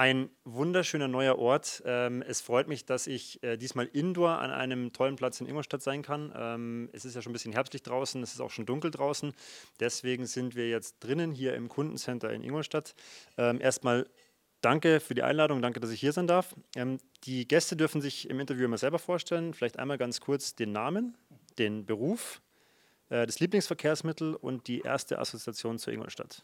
Ein wunderschöner neuer Ort. Ähm, es freut mich, dass ich äh, diesmal indoor an einem tollen Platz in Ingolstadt sein kann. Ähm, es ist ja schon ein bisschen herbstlich draußen, es ist auch schon dunkel draußen. Deswegen sind wir jetzt drinnen hier im Kundencenter in Ingolstadt. Ähm, erstmal danke für die Einladung, danke, dass ich hier sein darf. Ähm, die Gäste dürfen sich im Interview immer selber vorstellen. Vielleicht einmal ganz kurz den Namen, den Beruf, äh, das Lieblingsverkehrsmittel und die erste Assoziation zu Ingolstadt.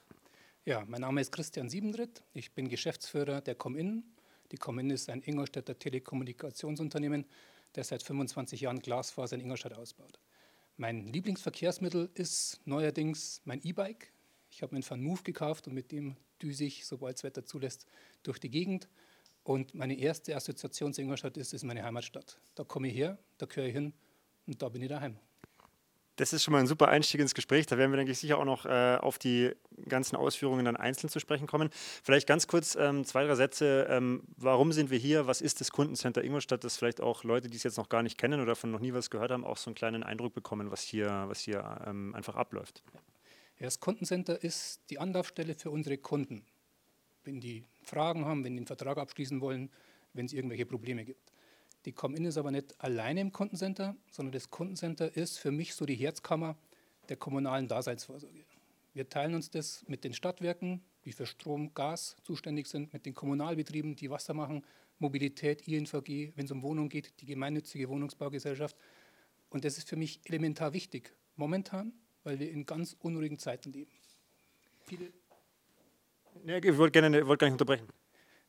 Ja, mein Name ist Christian Siebendritt. Ich bin Geschäftsführer der Comin. Die Comin ist ein Ingolstädter Telekommunikationsunternehmen, der seit 25 Jahren Glasfaser in Ingolstadt ausbaut. Mein Lieblingsverkehrsmittel ist neuerdings mein E-Bike. Ich habe mir einen Van Move gekauft und mit dem düse ich, sobald das Wetter zulässt, durch die Gegend. Und meine erste Assoziation zu Ingolstadt ist, ist meine Heimatstadt. Da komme ich her, da gehöre ich hin und da bin ich daheim. Das ist schon mal ein super Einstieg ins Gespräch. Da werden wir, denke ich, sicher auch noch äh, auf die ganzen Ausführungen dann einzeln zu sprechen kommen. Vielleicht ganz kurz ähm, zwei, drei Sätze. Ähm, warum sind wir hier? Was ist das Kundencenter Ingolstadt? Dass vielleicht auch Leute, die es jetzt noch gar nicht kennen oder davon noch nie was gehört haben, auch so einen kleinen Eindruck bekommen, was hier, was hier ähm, einfach abläuft. Ja, das Kundencenter ist die Anlaufstelle für unsere Kunden. Wenn die Fragen haben, wenn die einen Vertrag abschließen wollen, wenn es irgendwelche Probleme gibt. Die Comin ist aber nicht alleine im Kundencenter, sondern das Kundencenter ist für mich so die Herzkammer der kommunalen Daseinsvorsorge. Wir teilen uns das mit den Stadtwerken, die für Strom, Gas zuständig sind, mit den Kommunalbetrieben, die Wasser machen, Mobilität, INVG, wenn es um Wohnungen geht, die gemeinnützige Wohnungsbaugesellschaft. Und das ist für mich elementar wichtig, momentan, weil wir in ganz unruhigen Zeiten leben. Viele ja, ich wollte gerne wollt gar nicht unterbrechen.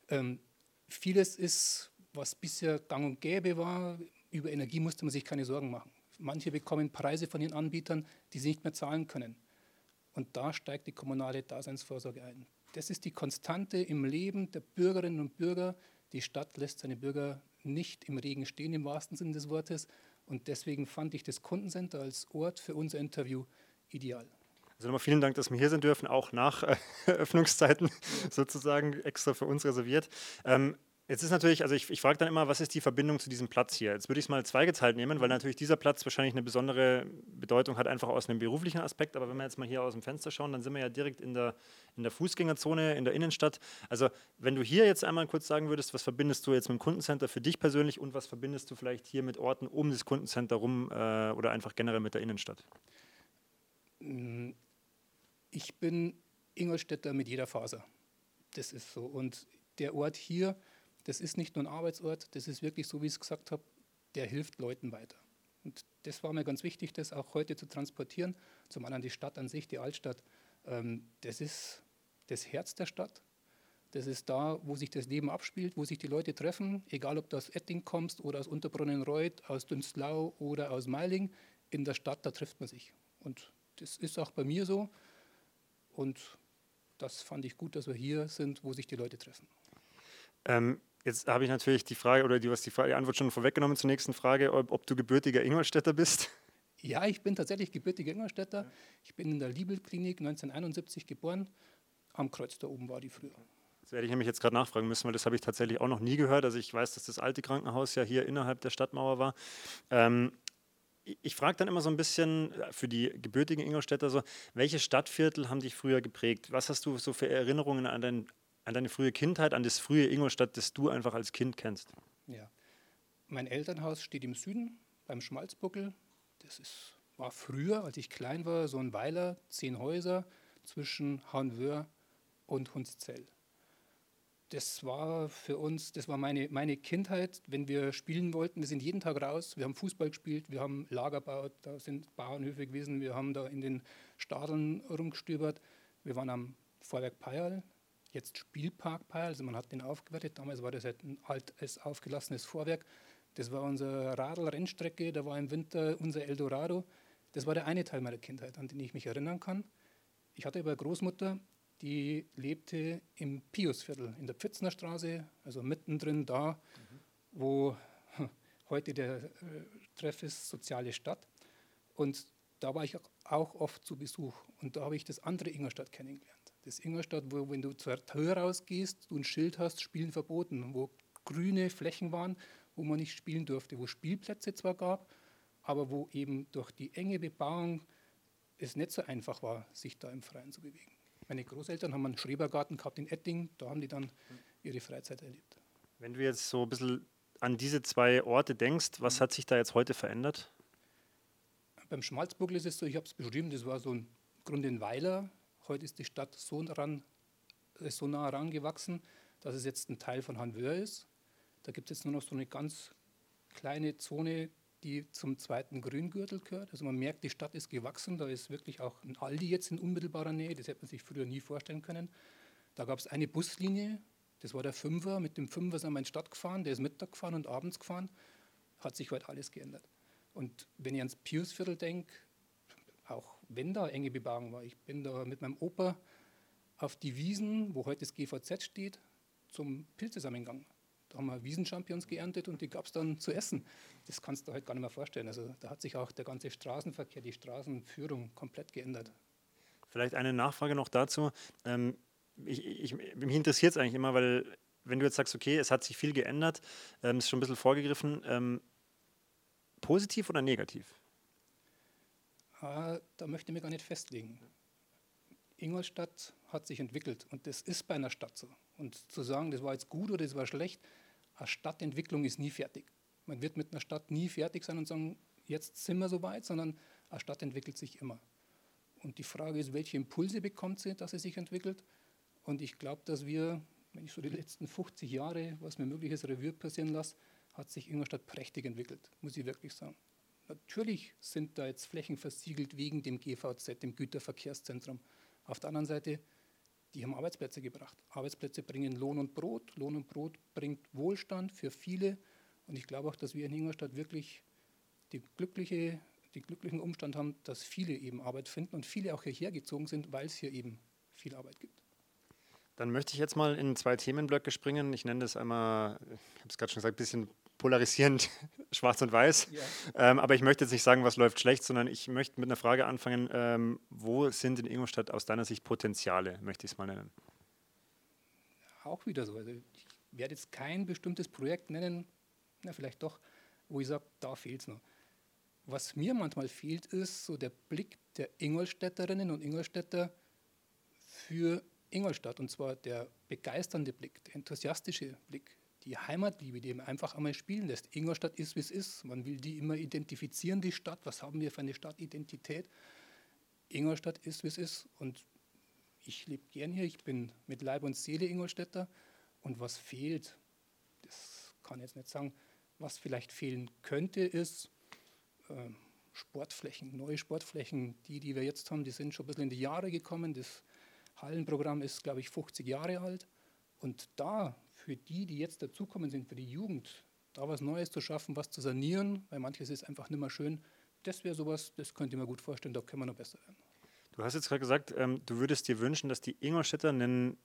Ähm, vieles ist was bisher gang und gäbe war, über Energie musste man sich keine Sorgen machen. Manche bekommen Preise von ihren Anbietern, die sie nicht mehr zahlen können. Und da steigt die kommunale Daseinsvorsorge ein. Das ist die Konstante im Leben der Bürgerinnen und Bürger. Die Stadt lässt seine Bürger nicht im Regen stehen, im wahrsten Sinne des Wortes. Und deswegen fand ich das Kundencenter als Ort für unser Interview ideal. Also nochmal vielen Dank, dass wir hier sein dürfen, auch nach äh, Öffnungszeiten sozusagen extra für uns reserviert. Ähm, Jetzt ist natürlich, also ich, ich frage dann immer, was ist die Verbindung zu diesem Platz hier? Jetzt würde ich es mal zweigeteilt nehmen, weil natürlich dieser Platz wahrscheinlich eine besondere Bedeutung hat, einfach aus einem beruflichen Aspekt. Aber wenn wir jetzt mal hier aus dem Fenster schauen, dann sind wir ja direkt in der, in der Fußgängerzone, in der Innenstadt. Also wenn du hier jetzt einmal kurz sagen würdest, was verbindest du jetzt mit dem Kundencenter für dich persönlich und was verbindest du vielleicht hier mit Orten um das Kundencenter rum äh, oder einfach generell mit der Innenstadt? Ich bin Ingolstädter mit jeder Faser. Das ist so. Und der Ort hier, das ist nicht nur ein Arbeitsort, das ist wirklich so, wie ich es gesagt habe, der hilft Leuten weiter. Und das war mir ganz wichtig, das auch heute zu transportieren. Zum anderen die Stadt an sich, die Altstadt, ähm, das ist das Herz der Stadt. Das ist da, wo sich das Leben abspielt, wo sich die Leute treffen, egal ob du aus Etting kommst oder aus Unterbrunnenreuth, aus Dünstlau oder aus Meiling. In der Stadt, da trifft man sich. Und das ist auch bei mir so. Und das fand ich gut, dass wir hier sind, wo sich die Leute treffen. Ähm, Jetzt habe ich natürlich die Frage, oder du hast die, Frage, die Antwort schon vorweggenommen zur nächsten Frage, ob, ob, du gebürtiger Ingolstädter bist. Ja, ich bin tatsächlich gebürtiger Ingolstädter. Ich bin in der Liebel-Klinik 1971 geboren. Am Kreuz da oben war die früher. Das werde ich nämlich jetzt gerade nachfragen müssen, weil das habe ich tatsächlich auch noch nie gehört. Also ich weiß, dass das alte Krankenhaus ja hier innerhalb der Stadtmauer war. Ähm, ich frage dann immer so ein bisschen äh, für die gebürtigen Ingolstädter so, welche Stadtviertel haben dich früher geprägt? Was hast du so für Erinnerungen an dein an deine frühe Kindheit, an das frühe Ingolstadt, das du einfach als Kind kennst? Ja. Mein Elternhaus steht im Süden beim Schmalzbuckel. Das ist, war früher, als ich klein war, so ein Weiler, zehn Häuser zwischen Haunwöhr und Hundszell. Das war für uns, das war meine, meine Kindheit, wenn wir spielen wollten. Wir sind jeden Tag raus, wir haben Fußball gespielt, wir haben Lager gebaut, da sind Bauernhöfe gewesen, wir haben da in den Stadeln rumgestöbert. Wir waren am Vorwerk Peyerl, jetzt Spielparkpeil, also man hat den aufgewertet. Damals war das halt ein altes, aufgelassenes Vorwerk. Das war unsere Radl-Rennstrecke, da war im Winter unser Eldorado. Das war der eine Teil meiner Kindheit, an den ich mich erinnern kann. Ich hatte aber eine Großmutter, die lebte im Piusviertel in der Pfitzner Straße, also mittendrin da, mhm. wo heute der äh, Treff ist, soziale Stadt. Und da war ich auch oft zu Besuch und da habe ich das andere Ingolstadt kennengelernt das Ingolstadt, wo, wenn du zur Tür rausgehst, du ein Schild hast, Spielen verboten, wo grüne Flächen waren, wo man nicht spielen durfte, wo Spielplätze zwar gab, aber wo eben durch die enge Bebauung es nicht so einfach war, sich da im Freien zu bewegen. Meine Großeltern haben einen Schrebergarten gehabt in Etting, da haben die dann ihre Freizeit erlebt. Wenn du jetzt so ein bisschen an diese zwei Orte denkst, was mhm. hat sich da jetzt heute verändert? Beim Schmalzbuckel ist es so, ich habe es beschrieben, das war so ein Grund in Weiler. Heute ist die Stadt so, ran, so nah herangewachsen, dass es jetzt ein Teil von Hanwör ist. Da gibt es jetzt nur noch so eine ganz kleine Zone, die zum zweiten Grüngürtel gehört. Also man merkt, die Stadt ist gewachsen. Da ist wirklich auch ein Aldi jetzt in unmittelbarer Nähe. Das hätte man sich früher nie vorstellen können. Da gab es eine Buslinie, das war der Fünfer. Mit dem Fünfer sind wir in die Stadt gefahren. Der ist Mittag gefahren und abends gefahren. Hat sich heute alles geändert. Und wenn ich ans Piusviertel denke, auch wenn da enge Bebauung war, ich bin da mit meinem Opa auf die Wiesen, wo heute das GVZ steht, zum Pilzesammengang. Da haben wir Wiesenchampions geerntet und die gab es dann zu essen. Das kannst du heute gar nicht mehr vorstellen. Also da hat sich auch der ganze Straßenverkehr, die Straßenführung komplett geändert. Vielleicht eine Nachfrage noch dazu. Ähm, ich, ich, mich interessiert es eigentlich immer, weil wenn du jetzt sagst, okay, es hat sich viel geändert, ähm, ist schon ein bisschen vorgegriffen, ähm, positiv oder negativ? Ah, da möchte ich mich gar nicht festlegen. Ingolstadt hat sich entwickelt und das ist bei einer Stadt so. Und zu sagen, das war jetzt gut oder das war schlecht, eine Stadtentwicklung ist nie fertig. Man wird mit einer Stadt nie fertig sein und sagen, jetzt sind wir soweit, sondern eine Stadt entwickelt sich immer. Und die Frage ist, welche Impulse bekommt sie, dass sie sich entwickelt? Und ich glaube, dass wir, wenn ich so die letzten 50 Jahre, was mir möglich ist, Revue passieren lasse, hat sich Ingolstadt prächtig entwickelt, muss ich wirklich sagen. Natürlich sind da jetzt Flächen versiegelt wegen dem GVZ, dem Güterverkehrszentrum. Auf der anderen Seite, die haben Arbeitsplätze gebracht. Arbeitsplätze bringen Lohn und Brot. Lohn und Brot bringt Wohlstand für viele. Und ich glaube auch, dass wir in Ingolstadt wirklich die glückliche, den glücklichen Umstand haben, dass viele eben Arbeit finden und viele auch hierher gezogen sind, weil es hier eben viel Arbeit gibt. Dann möchte ich jetzt mal in zwei Themenblöcke springen. Ich nenne das einmal, ich habe es gerade schon gesagt, ein bisschen polarisierend schwarz und weiß. Ja. Ähm, aber ich möchte jetzt nicht sagen, was läuft schlecht, sondern ich möchte mit einer Frage anfangen, ähm, wo sind in Ingolstadt aus deiner Sicht Potenziale, möchte ich es mal nennen? Auch wieder so. Also ich werde jetzt kein bestimmtes Projekt nennen, na, vielleicht doch, wo ich sage, da fehlt es noch. Was mir manchmal fehlt, ist so der Blick der Ingolstädterinnen und Ingolstädter für Ingolstadt. Und zwar der begeisternde Blick, der enthusiastische Blick die Heimatliebe, die man einfach einmal spielen lässt. Ingolstadt ist, wie es ist. Man will die immer identifizieren, die Stadt. Was haben wir für eine Stadtidentität? Ingolstadt ist, wie es ist. Und ich lebe gern hier. Ich bin mit Leib und Seele Ingolstädter. Und was fehlt, das kann ich jetzt nicht sagen. Was vielleicht fehlen könnte, ist äh, Sportflächen, neue Sportflächen. Die, die wir jetzt haben, die sind schon ein bisschen in die Jahre gekommen. Das Hallenprogramm ist, glaube ich, 50 Jahre alt. Und da für die, die jetzt dazukommen sind, für die Jugend, da was Neues zu schaffen, was zu sanieren, weil manches ist einfach nicht mehr schön, das wäre sowas, das könnte ich mir gut vorstellen, da können wir noch besser werden. Du hast jetzt gerade gesagt, ähm, du würdest dir wünschen, dass die Ingolstädter einen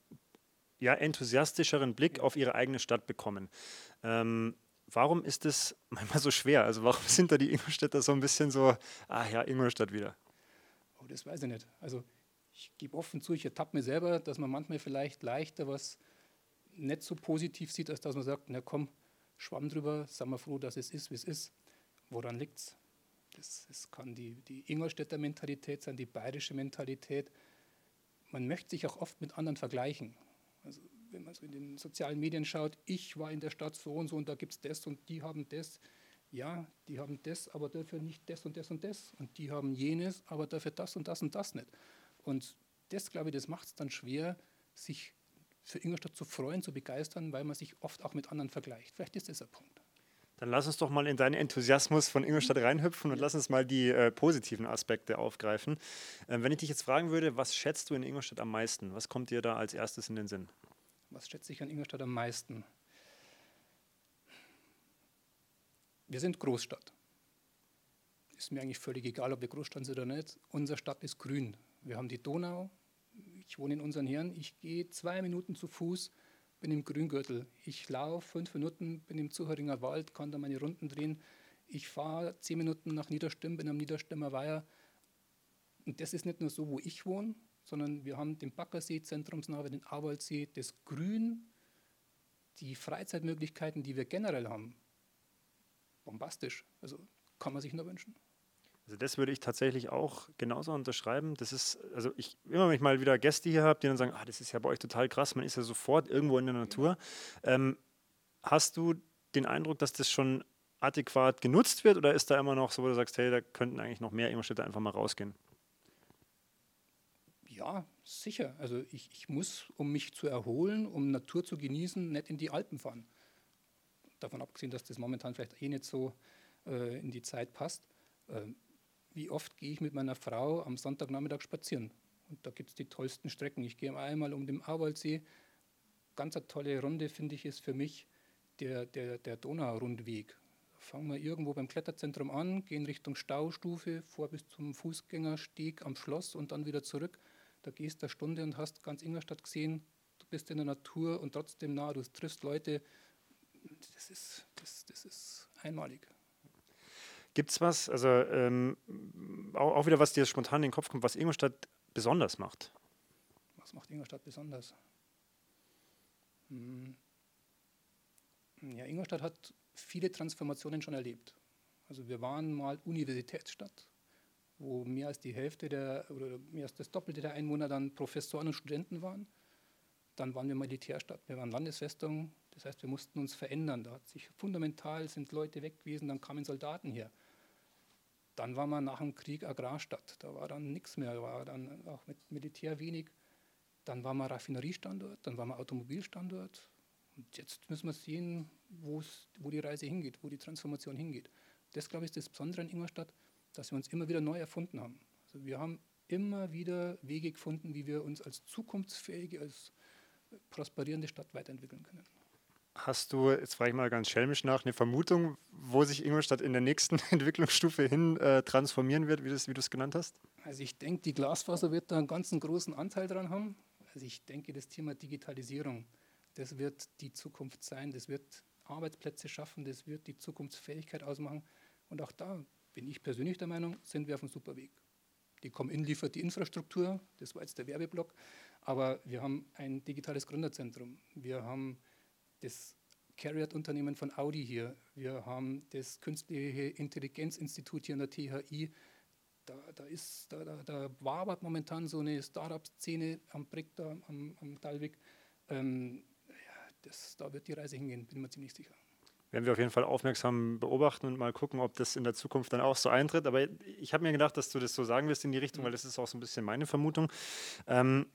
ja, enthusiastischeren Blick auf ihre eigene Stadt bekommen. Ähm, warum ist das manchmal so schwer? Also warum sind da die Ingolstädter so ein bisschen so, ah ja, Ingolstadt wieder? Oh, das weiß ich nicht. Also ich gebe offen zu, ich ertappe mir selber, dass man manchmal vielleicht leichter was nicht so positiv sieht, als dass man sagt, na komm, schwamm drüber, sei mal froh, dass es ist, wie es ist. Woran liegt es? Das, das kann die, die Ingolstädter Mentalität sein, die bayerische Mentalität. Man möchte sich auch oft mit anderen vergleichen. Also wenn man so in den sozialen Medien schaut, ich war in der Stadt so und so und da gibt es das und die haben das. Ja, die haben das, aber dafür nicht das und das und das. Und die haben jenes, aber dafür das und das und das nicht. Und das, glaube ich, das macht es dann schwer, sich für Ingolstadt zu freuen, zu begeistern, weil man sich oft auch mit anderen vergleicht. Vielleicht ist das ein Punkt. Dann lass uns doch mal in deinen Enthusiasmus von Ingolstadt reinhüpfen und lass uns mal die äh, positiven Aspekte aufgreifen. Äh, wenn ich dich jetzt fragen würde, was schätzt du in Ingolstadt am meisten? Was kommt dir da als erstes in den Sinn? Was schätze ich an Ingolstadt am meisten? Wir sind Großstadt. Ist mir eigentlich völlig egal, ob wir Großstadt sind oder nicht. Unsere Stadt ist grün. Wir haben die Donau, ich wohne in unseren Herren, ich gehe zwei Minuten zu Fuß, bin im Grüngürtel. Ich laufe fünf Minuten, bin im Zuhöringer Wald, kann da meine Runden drehen. Ich fahre zehn Minuten nach Niederstimm, bin am Niederstimmer Weiher. Und das ist nicht nur so, wo ich wohne, sondern wir haben den Baggersee zentrumsnah, den Awaldsee, das Grün, die Freizeitmöglichkeiten, die wir generell haben. Bombastisch. Also kann man sich nur wünschen. Also das würde ich tatsächlich auch genauso unterschreiben. Das ist, also ich, immer wenn ich mal wieder Gäste hier habe, die dann sagen, ah, das ist ja bei euch total krass, man ist ja sofort irgendwo in der Natur. Ähm, hast du den Eindruck, dass das schon adäquat genutzt wird oder ist da immer noch so, wo du sagst, hey, da könnten eigentlich noch mehr Ingolstädter einfach mal rausgehen? Ja, sicher. Also ich, ich muss, um mich zu erholen, um Natur zu genießen, nicht in die Alpen fahren. Davon abgesehen, dass das momentan vielleicht eh nicht so äh, in die Zeit passt. Ähm, wie oft gehe ich mit meiner Frau am Sonntagnachmittag spazieren? Und da gibt es die tollsten Strecken. Ich gehe einmal um den Auwaldsee. Ganz eine tolle Runde, finde ich, ist für mich der, der, der Donaurundweg. Fangen wir irgendwo beim Kletterzentrum an, gehen Richtung Staustufe, vor bis zum Fußgängersteg am Schloss und dann wieder zurück. Da gehst du eine Stunde und hast ganz Ingolstadt gesehen. Du bist in der Natur und trotzdem nah. Du triffst Leute. Das ist, das, das ist einmalig. Gibt es was, also ähm, auch, auch, wieder, was dir spontan in den Kopf kommt, was Ingolstadt besonders macht? Was macht Ingolstadt besonders? Hm. Ja, Ingolstadt hat viele Transformationen schon erlebt. Also wir waren mal Universitätsstadt, wo mehr als die Hälfte der oder mehr als das Doppelte der Einwohner dann Professoren und Studenten waren. Dann waren wir Militärstadt, wir waren Landesfestung, das heißt, wir mussten uns verändern. Da hat sich fundamental sind Leute weg gewesen, dann kamen Soldaten her. Dann war man nach dem Krieg Agrarstadt. Da war dann nichts mehr, war dann auch mit Militär wenig. Dann war man Raffineriestandort, dann war man Automobilstandort. Und jetzt müssen wir sehen, wo die Reise hingeht, wo die Transformation hingeht. Das, glaube ich, ist das Besondere in Ingolstadt, dass wir uns immer wieder neu erfunden haben. Also wir haben immer wieder Wege gefunden, wie wir uns als zukunftsfähige, als prosperierende Stadt weiterentwickeln können. Hast du, jetzt frage ich mal ganz schelmisch nach, eine Vermutung, wo sich Ingolstadt in der nächsten Entwicklungsstufe hin äh, transformieren wird, wie, wie du es genannt hast? Also ich denke, die Glasfaser wird da einen ganz großen Anteil dran haben. Also ich denke, das Thema Digitalisierung, das wird die Zukunft sein, das wird Arbeitsplätze schaffen, das wird die Zukunftsfähigkeit ausmachen. Und auch da bin ich persönlich der Meinung, sind wir auf einem super Weg. Die Comin liefert die Infrastruktur, das war jetzt der Werbeblock, aber wir haben ein digitales Gründerzentrum. Wir haben das Carriot-Unternehmen von Audi hier. Wir haben das Künstliche Intelligenzinstitut hier an der THI. Da, da, ist, da, da, da wabert momentan so eine Startup-Szene am Brick, da am, am Talweg. Ähm, ja, das, da wird die Reise hingehen, bin ich mir ziemlich sicher werden wir auf jeden Fall aufmerksam beobachten und mal gucken, ob das in der Zukunft dann auch so eintritt. Aber ich habe mir gedacht, dass du das so sagen wirst in die Richtung, weil das ist auch so ein bisschen meine Vermutung. Ähm,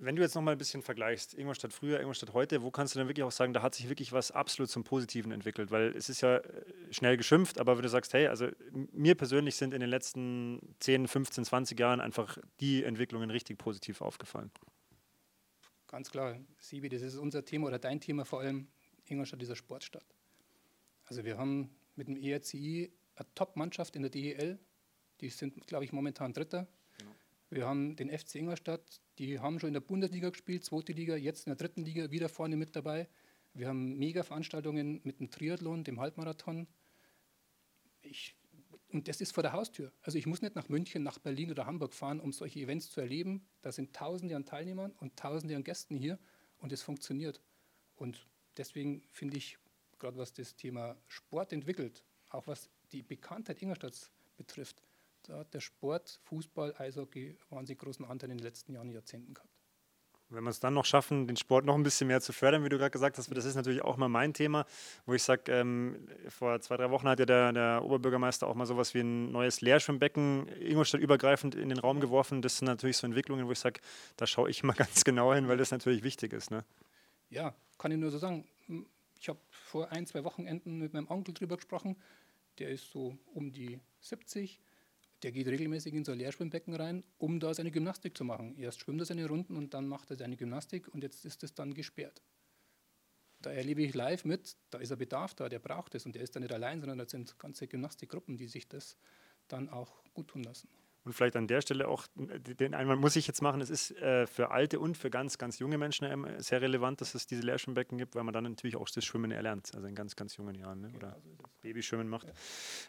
wenn du jetzt noch mal ein bisschen vergleichst, Ingolstadt früher, Ingolstadt heute, wo kannst du denn wirklich auch sagen, da hat sich wirklich was absolut zum Positiven entwickelt? Weil es ist ja äh, schnell geschimpft, aber wenn du sagst, hey, also mir persönlich sind in den letzten 10, 15, 20 Jahren einfach die Entwicklungen richtig positiv aufgefallen. Ganz klar, Sibi, das ist unser Thema oder dein Thema vor allem. Ingolstadt ist eine Sportstadt. Also wir haben mit dem ERCI eine Top-Mannschaft in der DEL. Die sind, glaube ich, momentan Dritter wir haben den FC Ingolstadt, die haben schon in der Bundesliga gespielt, zweite Liga, jetzt in der dritten Liga wieder vorne mit dabei. Wir haben Mega-Veranstaltungen mit dem Triathlon, dem Halbmarathon. Ich, und das ist vor der Haustür. Also ich muss nicht nach München, nach Berlin oder Hamburg fahren, um solche Events zu erleben. Da sind Tausende an Teilnehmern und Tausende an Gästen hier und es funktioniert. Und deswegen finde ich, gerade was das Thema Sport entwickelt, auch was die Bekanntheit Ingolstadts betrifft, da hat der Sport, Fußball, Eishockey wahnsinnig großen Anteil in den letzten Jahren, Jahrzehnten gehabt. Wenn wir es dann noch schaffen, den Sport noch ein bisschen mehr zu fördern, wie du gerade gesagt hast, das ist natürlich auch mal mein Thema, wo ich sage, ähm, vor zwei, drei Wochen hat ja der, der, Oberbürgermeister auch mal sowas wie ein neues Lehrschwimmbecken Ingolstadt übergreifend in den Raum geworfen. Das sind natürlich so Entwicklungen, wo ich sage, da schaue ich mal ganz genau hin, weil das natürlich wichtig ist. Ne? Ja, kann ich nur so sagen. Ich habe vor ein, zwei Wochenenden mit meinem Onkel drüber gesprochen. Der ist so um die 70 der geht regelmäßig in so ein Leerschwimmbecken rein, um da seine Gymnastik zu machen. Erst schwimmt er seine Runden und dann macht er seine Gymnastik und jetzt ist es dann gesperrt. Da erlebe ich live mit, da ist ein Bedarf da, der braucht es und der ist da nicht allein, sondern da sind ganze Gymnastikgruppen, die sich das dann auch gut tun lassen. Und vielleicht an der Stelle auch, den Einwand muss ich jetzt machen, es ist äh, für alte und für ganz, ganz junge Menschen sehr relevant, dass es diese Leerschwimmbecken gibt, weil man dann natürlich auch das Schwimmen erlernt, also in ganz, ganz jungen Jahren ne? oder genau so Babyschwimmen macht.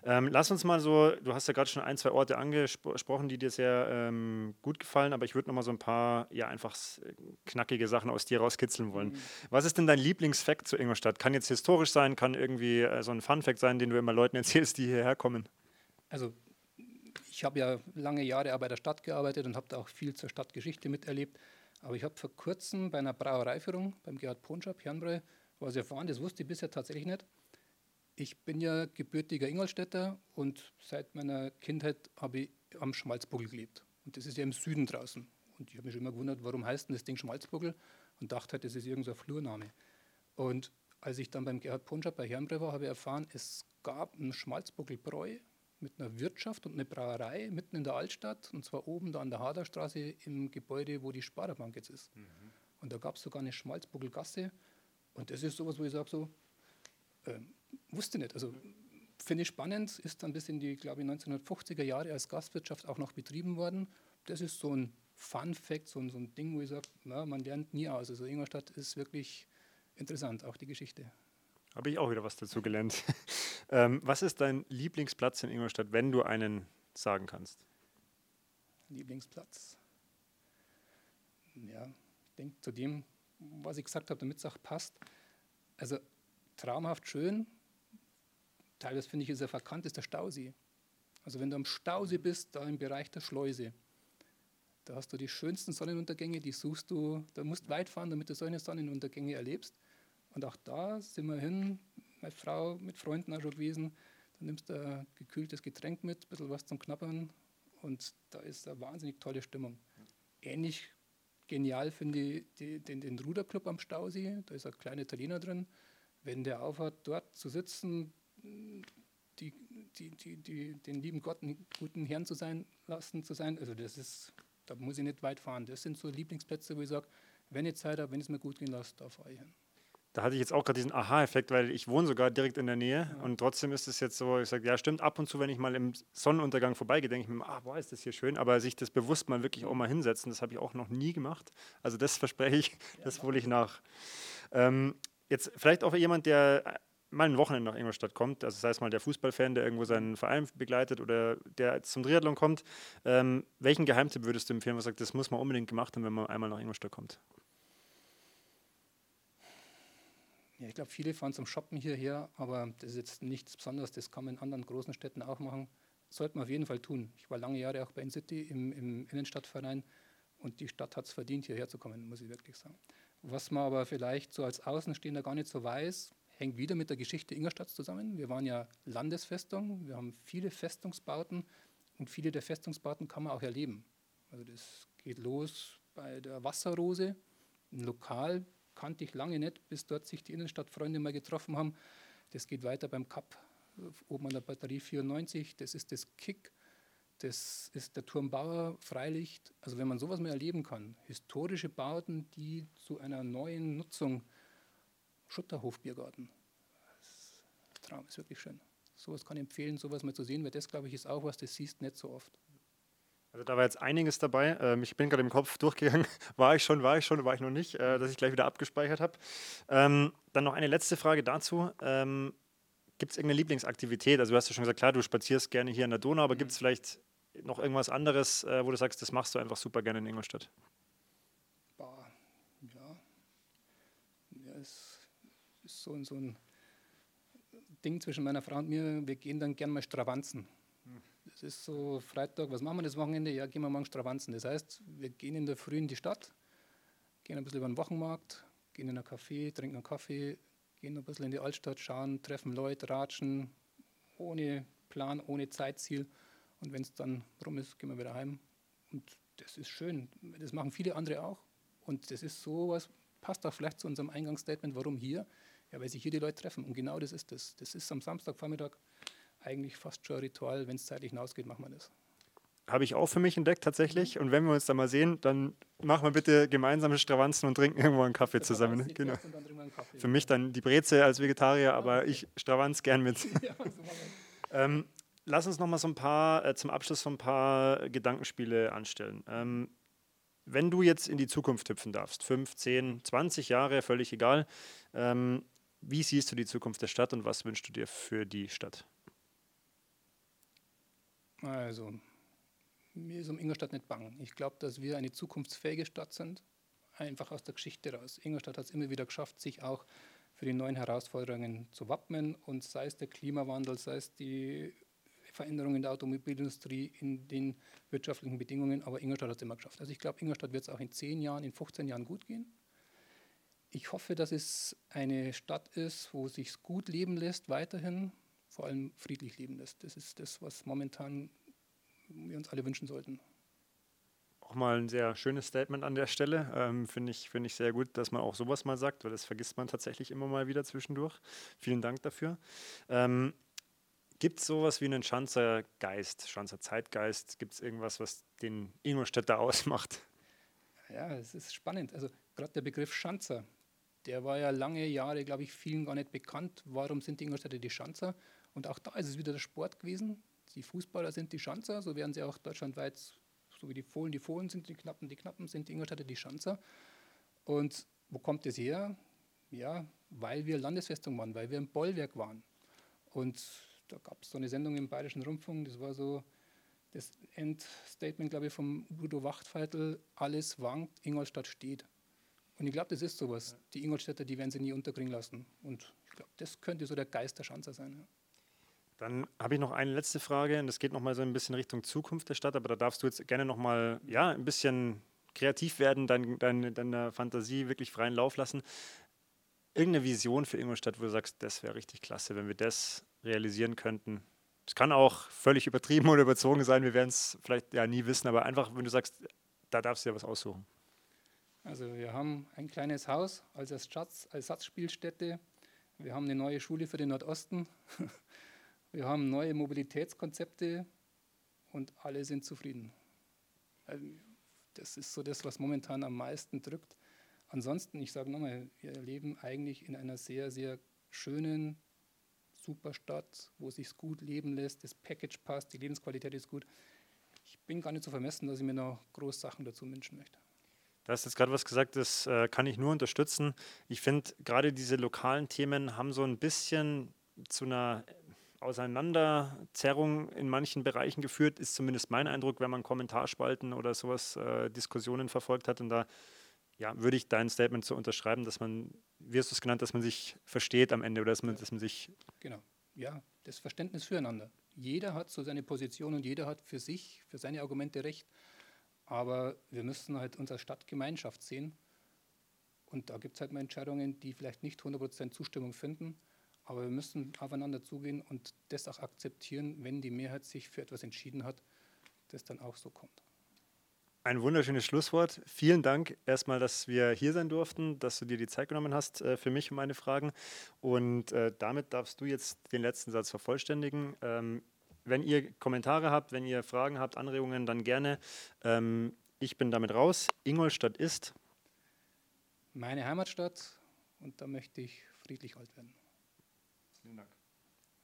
Ja. Ähm, lass uns mal so, du hast ja gerade schon ein, zwei Orte angesprochen, die dir sehr ähm, gut gefallen, aber ich würde noch mal so ein paar, ja, einfach knackige Sachen aus dir rauskitzeln wollen. Mhm. Was ist denn dein Lieblingsfakt zu Ingolstadt? Kann jetzt historisch sein, kann irgendwie äh, so ein Fun-Fact sein, den du immer Leuten erzählst, die hierher kommen. Also ich habe ja lange Jahre bei der Stadt gearbeitet und habe da auch viel zur Stadtgeschichte miterlebt. Aber ich habe vor kurzem bei einer Brauereiführung beim Gerhard Ponschab, Hirnbräu, was erfahren, das wusste ich bisher tatsächlich nicht. Ich bin ja gebürtiger Ingolstädter und seit meiner Kindheit habe ich am Schmalzbuckel gelebt. Und das ist ja im Süden draußen. Und ich habe mich schon immer gewundert, warum heißt denn das Ding Schmalzbuckel? Und dachte halt, das ist irgendein Flurname. Und als ich dann beim Gerhard Ponschab bei Hirnbräu war, habe ich erfahren, es gab einen Schmalzbuckelbräu mit einer Wirtschaft und einer Brauerei mitten in der Altstadt, und zwar oben da an der Haderstraße im Gebäude, wo die Sparerbank jetzt ist. Mhm. Und da gab es sogar eine Schmalzbuckelgasse. Und das ist sowas, wo ich sage so, äh, wusste nicht. Also finde ich spannend, ist dann bis in die, glaube ich, 1950er Jahre als Gastwirtschaft auch noch betrieben worden. Das ist so ein Fun Fact, so ein, so ein Ding, wo ich sage, man lernt nie aus. Also Ingolstadt ist wirklich interessant, auch die Geschichte. Habe ich auch wieder was dazu gelernt. ähm, was ist dein Lieblingsplatz in Ingolstadt, wenn du einen sagen kannst? Lieblingsplatz? Ja, ich denke zu dem, was ich gesagt habe, damit es auch passt. Also traumhaft schön, teilweise finde ich, ist er verkannt, ist der Stausee. Also wenn du am Stausee bist, da im Bereich der Schleuse, da hast du die schönsten Sonnenuntergänge, die suchst du, da musst weit fahren, damit du solche Sonnenuntergänge erlebst. Und auch da sind wir hin, meine Frau mit Freunden auch schon gewesen. Dann nimmst du ein gekühltes Getränk mit, ein bisschen was zum Knappern und da ist eine wahnsinnig tolle Stimmung. Ähnlich genial finde ich die, den, den Ruderclub am Stausee, da ist ein kleiner Italiener drin. Wenn der aufhört, dort zu sitzen, die, die, die, die, den lieben Gott einen guten Herrn zu sein lassen zu sein, also das ist, da muss ich nicht weit fahren. Das sind so Lieblingsplätze, wo ich sage, wenn ich Zeit habe, wenn es mir gut gehen lässt, da fahre ich hin. Da hatte ich jetzt auch gerade diesen Aha-Effekt, weil ich wohne sogar direkt in der Nähe ja. und trotzdem ist es jetzt so, ich sage, ja stimmt, ab und zu, wenn ich mal im Sonnenuntergang vorbeigehe, denke ich mir, ah, boah, ist das hier schön, aber sich das bewusst mal wirklich auch mal hinsetzen, das habe ich auch noch nie gemacht. Also das verspreche ich, das hole ich nach. Ähm, jetzt vielleicht auch jemand, der mal ein Wochenende nach Ingolstadt kommt, also sei es mal der Fußballfan, der irgendwo seinen Verein begleitet oder der zum Triathlon kommt, ähm, welchen Geheimtipp würdest du empfehlen, was sagt, das muss man unbedingt gemacht haben, wenn man einmal nach Ingolstadt kommt? Ja, ich glaube, viele fahren zum Shoppen hierher, aber das ist jetzt nichts Besonderes, das kann man in anderen großen Städten auch machen. Sollte man auf jeden Fall tun. Ich war lange Jahre auch bei InCity im, im Innenstadtverein und die Stadt hat es verdient, hierher zu kommen, muss ich wirklich sagen. Was man aber vielleicht so als Außenstehender gar nicht so weiß, hängt wieder mit der Geschichte Ingolstadt zusammen. Wir waren ja Landesfestung, wir haben viele Festungsbauten und viele der Festungsbauten kann man auch erleben. Also das geht los bei der Wasserrose, ein Lokal kannte ich lange nicht, bis dort sich die Innenstadtfreunde mal getroffen haben. Das geht weiter beim Cup oben an der Batterie 94, das ist das Kick, das ist der Turmbauer Freilicht. Also wenn man sowas mal erleben kann, historische Bauten, die zu einer neuen Nutzung Schutterhofbiergarten. Das Traum ist wirklich schön. Sowas kann ich empfehlen, sowas mal zu sehen, weil das, glaube ich, ist auch was, das siehst nicht so oft. Also da war jetzt einiges dabei. Ähm, ich bin gerade im Kopf durchgegangen. War ich schon, war ich schon, war ich noch nicht, äh, dass ich gleich wieder abgespeichert habe. Ähm, dann noch eine letzte Frage dazu. Ähm, gibt es irgendeine Lieblingsaktivität? Also du hast ja schon gesagt, klar, du spazierst gerne hier in der Donau, aber mhm. gibt es vielleicht noch irgendwas anderes, äh, wo du sagst, das machst du einfach super gerne in Ingolstadt? ist so, so ein Ding zwischen meiner Frau und mir. Wir gehen dann gern mal Stravanzen. Es ist so Freitag, was machen wir das Wochenende? Ja, gehen wir morgen Stravanzen. Das heißt, wir gehen in der Früh in die Stadt, gehen ein bisschen über den Wochenmarkt, gehen in ein Café, trinken einen Kaffee, gehen ein bisschen in die Altstadt, schauen, treffen Leute, ratschen, ohne Plan, ohne Zeitziel. Und wenn es dann rum ist, gehen wir wieder heim. Und das ist schön. Das machen viele andere auch. Und das ist sowas, passt auch vielleicht zu unserem Eingangsstatement, warum hier? Ja, weil sich hier die Leute treffen. Und genau das ist das. Das ist am Samstagvormittag eigentlich fast schon ein Ritual. Wenn es zeitlich hinausgeht, machen wir das. Habe ich auch für mich entdeckt tatsächlich. Und wenn wir uns da mal sehen, dann machen wir bitte gemeinsame Stravanzen und trinken irgendwo einen Kaffee zusammen. Genau. Einen Kaffee, für mich dann die Breze als Vegetarier, aber ich stravanz gern mit. Ja, ähm, lass uns noch mal so ein paar, äh, zum Abschluss so ein paar Gedankenspiele anstellen. Ähm, wenn du jetzt in die Zukunft hüpfen darfst, 5, 10, 20 Jahre, völlig egal, ähm, wie siehst du die Zukunft der Stadt und was wünschst du dir für die Stadt? Also, mir ist um Ingolstadt nicht bang. Ich glaube, dass wir eine zukunftsfähige Stadt sind, einfach aus der Geschichte raus. Ingolstadt hat es immer wieder geschafft, sich auch für die neuen Herausforderungen zu wappnen und sei es der Klimawandel, sei es die Veränderungen der Automobilindustrie, in den wirtschaftlichen Bedingungen, aber Ingolstadt hat es immer geschafft. Also ich glaube, Ingolstadt wird es auch in 10 Jahren, in 15 Jahren gut gehen. Ich hoffe, dass es eine Stadt ist, wo es sich gut leben lässt, weiterhin, vor allem friedlich leben lässt. Das ist das, was momentan wir uns alle wünschen sollten. Auch mal ein sehr schönes Statement an der Stelle. Ähm, Finde ich, find ich sehr gut, dass man auch sowas mal sagt, weil das vergisst man tatsächlich immer mal wieder zwischendurch. Vielen Dank dafür. Ähm, Gibt es sowas wie einen Schanzer Geist, Schanzer Zeitgeist? Gibt es irgendwas, was den Ingolstädter ausmacht? Ja, es ist spannend. Also gerade der Begriff Schanzer, der war ja lange Jahre, glaube ich, vielen gar nicht bekannt. Warum sind die Ingolstädter die Schanzer? Und auch da ist es wieder der Sport gewesen. Die Fußballer sind die Schanzer, so werden sie auch deutschlandweit, so wie die Fohlen, die Fohlen sind die Knappen, die Knappen sind die Ingolstädter die Schanzer. Und wo kommt das her? Ja, weil wir Landesfestung waren, weil wir ein Bollwerk waren. Und da gab es so eine Sendung im Bayerischen Rundfunk, das war so das Endstatement, glaube ich, vom Udo Wachtfeitel, alles wankt, Ingolstadt steht. Und ich glaube, das ist sowas. Die Ingolstädter, die werden sie nie unterkriegen lassen. Und ich glaube, das könnte so der Geist der Schanzer sein. Ja. Dann habe ich noch eine letzte Frage und das geht noch mal so ein bisschen Richtung Zukunft der Stadt, aber da darfst du jetzt gerne noch mal ja, ein bisschen kreativ werden, dein, dein, deiner Fantasie wirklich freien Lauf lassen. Irgendeine Vision für Ingolstadt, wo du sagst, das wäre richtig klasse, wenn wir das realisieren könnten. Es kann auch völlig übertrieben oder überzogen sein, wir werden es vielleicht ja nie wissen, aber einfach, wenn du sagst, da darfst du dir was aussuchen. Also wir haben ein kleines Haus als Ersatzspielstätte. Wir haben eine neue Schule für den Nordosten. Wir haben neue Mobilitätskonzepte und alle sind zufrieden. Also das ist so das, was momentan am meisten drückt. Ansonsten, ich sage nochmal, wir leben eigentlich in einer sehr, sehr schönen, super Stadt, wo es sich gut leben lässt, das Package passt, die Lebensqualität ist gut. Ich bin gar nicht so vermessen, dass ich mir noch groß Sachen dazu wünschen möchte. Du hast jetzt gerade was gesagt, das äh, kann ich nur unterstützen. Ich finde, gerade diese lokalen Themen haben so ein bisschen zu einer Auseinanderzerrung in manchen Bereichen geführt, ist zumindest mein Eindruck, wenn man Kommentarspalten oder sowas, äh, Diskussionen verfolgt hat. Und da ja, würde ich dein Statement so unterschreiben, dass man, wie hast du es genannt, dass man sich versteht am Ende oder dass man, dass man sich. Genau, ja, das Verständnis füreinander. Jeder hat so seine Position und jeder hat für sich, für seine Argumente recht. Aber wir müssen halt unsere Stadtgemeinschaft sehen. Und da gibt es halt mal Entscheidungen, die vielleicht nicht 100% Zustimmung finden. Aber wir müssen aufeinander zugehen und das auch akzeptieren, wenn die Mehrheit sich für etwas entschieden hat, das dann auch so kommt. Ein wunderschönes Schlusswort. Vielen Dank erstmal, dass wir hier sein durften, dass du dir die Zeit genommen hast äh, für mich und meine Fragen. Und äh, damit darfst du jetzt den letzten Satz vervollständigen. Ähm, wenn ihr Kommentare habt, wenn ihr Fragen habt, Anregungen, dann gerne. Ähm, ich bin damit raus. Ingolstadt ist meine Heimatstadt und da möchte ich friedlich alt werden. Vielen Dank.